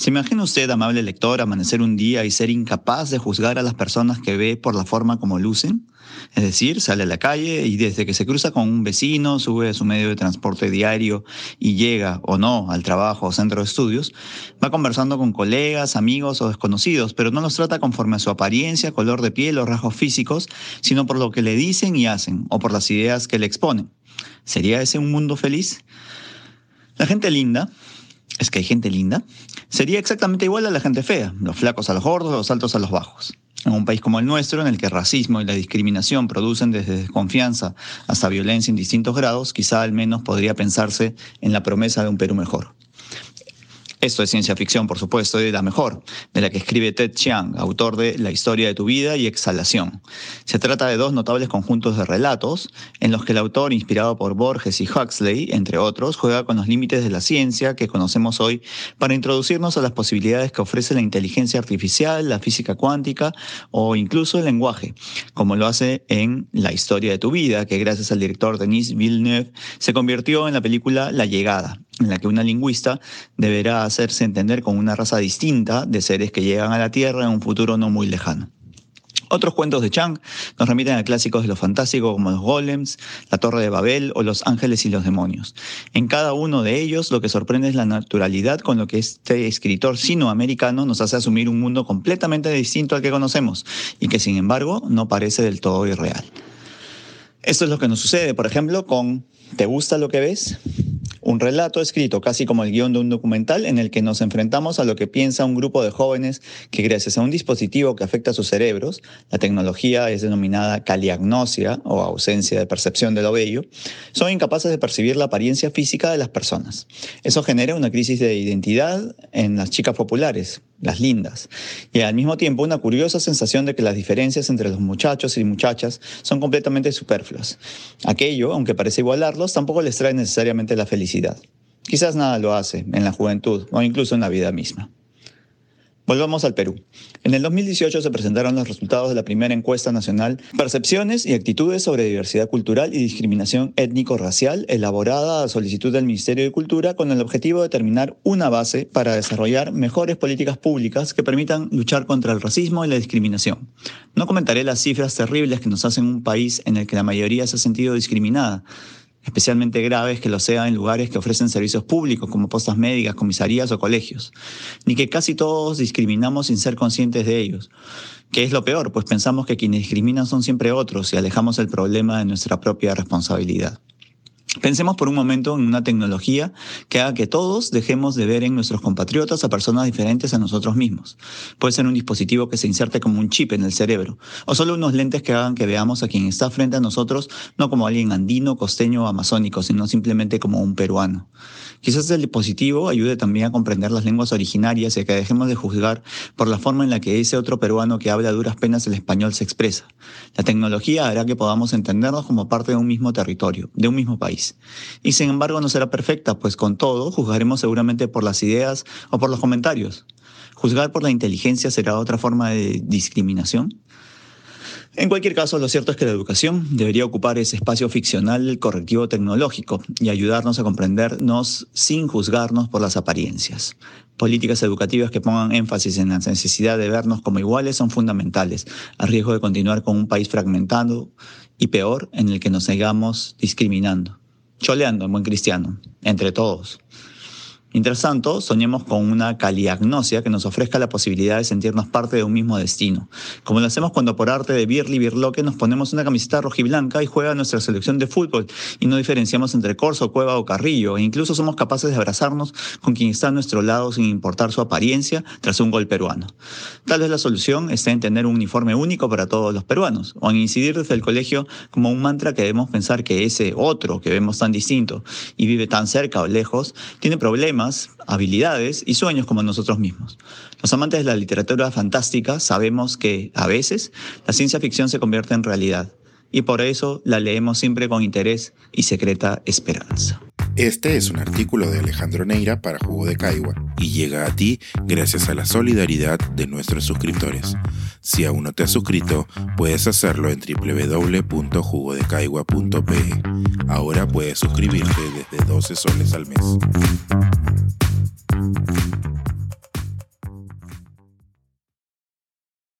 ¿Se imagina usted, amable lector, amanecer un día y ser incapaz de juzgar a las personas que ve por la forma como lucen? Es decir, sale a la calle y desde que se cruza con un vecino, sube a su medio de transporte diario y llega o no al trabajo o centro de estudios, va conversando con colegas, amigos o desconocidos, pero no los trata conforme a su apariencia, color de piel o rasgos físicos, sino por lo que le dicen y hacen o por las ideas que le exponen. ¿Sería ese un mundo feliz? La gente linda, es que hay gente linda, sería exactamente igual a la gente fea, los flacos a los gordos, los altos a los bajos. En un país como el nuestro, en el que el racismo y la discriminación producen desde desconfianza hasta violencia en distintos grados, quizá al menos podría pensarse en la promesa de un Perú mejor. Esto es ciencia ficción, por supuesto, de la mejor, de la que escribe Ted Chiang, autor de La historia de tu vida y Exhalación. Se trata de dos notables conjuntos de relatos en los que el autor, inspirado por Borges y Huxley, entre otros, juega con los límites de la ciencia que conocemos hoy para introducirnos a las posibilidades que ofrece la inteligencia artificial, la física cuántica o incluso el lenguaje, como lo hace en La historia de tu vida, que gracias al director Denis Villeneuve se convirtió en la película La llegada, en la que una lingüista deberá hacerse entender con una raza distinta de seres que llegan a la Tierra en un futuro no muy lejano. Otros cuentos de Chang nos remiten a clásicos de lo fantástico como los golems, la Torre de Babel o los ángeles y los demonios. En cada uno de ellos lo que sorprende es la naturalidad con lo que este escritor sinoamericano nos hace asumir un mundo completamente distinto al que conocemos y que sin embargo no parece del todo irreal. Esto es lo que nos sucede, por ejemplo, con ¿Te gusta lo que ves? Un relato escrito casi como el guion de un documental en el que nos enfrentamos a lo que piensa un grupo de jóvenes que gracias a un dispositivo que afecta a sus cerebros, la tecnología es denominada caliagnosia o ausencia de percepción de lo bello, son incapaces de percibir la apariencia física de las personas. Eso genera una crisis de identidad en las chicas populares, las lindas, y al mismo tiempo una curiosa sensación de que las diferencias entre los muchachos y muchachas son completamente superfluas. Aquello, aunque parece igualarlos, tampoco les trae necesariamente la felicidad. Quizás nada lo hace en la juventud o incluso en la vida misma. Volvamos al Perú. En el 2018 se presentaron los resultados de la primera encuesta nacional Percepciones y actitudes sobre diversidad cultural y discriminación étnico-racial, elaborada a solicitud del Ministerio de Cultura con el objetivo de determinar una base para desarrollar mejores políticas públicas que permitan luchar contra el racismo y la discriminación. No comentaré las cifras terribles que nos hacen un país en el que la mayoría se ha sentido discriminada especialmente graves que lo sea en lugares que ofrecen servicios públicos como postas médicas, comisarías o colegios, ni que casi todos discriminamos sin ser conscientes de ellos. ¿Qué es lo peor? Pues pensamos que quienes discriminan son siempre otros y alejamos el problema de nuestra propia responsabilidad. Pensemos por un momento en una tecnología que haga que todos dejemos de ver en nuestros compatriotas a personas diferentes a nosotros mismos. Puede ser un dispositivo que se inserte como un chip en el cerebro, o solo unos lentes que hagan que veamos a quien está frente a nosotros no como alguien andino, costeño o amazónico, sino simplemente como un peruano. Quizás el dispositivo ayude también a comprender las lenguas originarias y a que dejemos de juzgar por la forma en la que ese otro peruano que habla duras penas el español se expresa. La tecnología hará que podamos entendernos como parte de un mismo territorio, de un mismo país. Y sin embargo no será perfecta, pues con todo juzgaremos seguramente por las ideas o por los comentarios. ¿Juzgar por la inteligencia será otra forma de discriminación? En cualquier caso, lo cierto es que la educación debería ocupar ese espacio ficcional correctivo tecnológico y ayudarnos a comprendernos sin juzgarnos por las apariencias. Políticas educativas que pongan énfasis en la necesidad de vernos como iguales son fundamentales, a riesgo de continuar con un país fragmentado y peor en el que nos sigamos discriminando, choleando en buen cristiano, entre todos. Mientras tanto, soñemos con una caliagnosia que nos ofrezca la posibilidad de sentirnos parte de un mismo destino, como lo hacemos cuando por arte de Birli Birloque nos ponemos una camiseta rojiblanca y juega nuestra selección de fútbol y no diferenciamos entre Corso, Cueva o Carrillo, e incluso somos capaces de abrazarnos con quien está a nuestro lado sin importar su apariencia tras un gol peruano. Tal vez la solución está en tener un uniforme único para todos los peruanos, o en incidir desde el colegio como un mantra que debemos pensar que ese otro que vemos tan distinto y vive tan cerca o lejos, tiene problemas habilidades y sueños como nosotros mismos. Los amantes de la literatura fantástica sabemos que, a veces, la ciencia ficción se convierte en realidad y por eso la leemos siempre con interés y secreta esperanza. Este es un artículo de Alejandro Neira para Jugo de Caigua y llega a ti gracias a la solidaridad de nuestros suscriptores. Si aún no te has suscrito, puedes hacerlo en www.jugodecaigua.pe. Ahora puedes suscribirte desde 12 soles al mes. Thank you.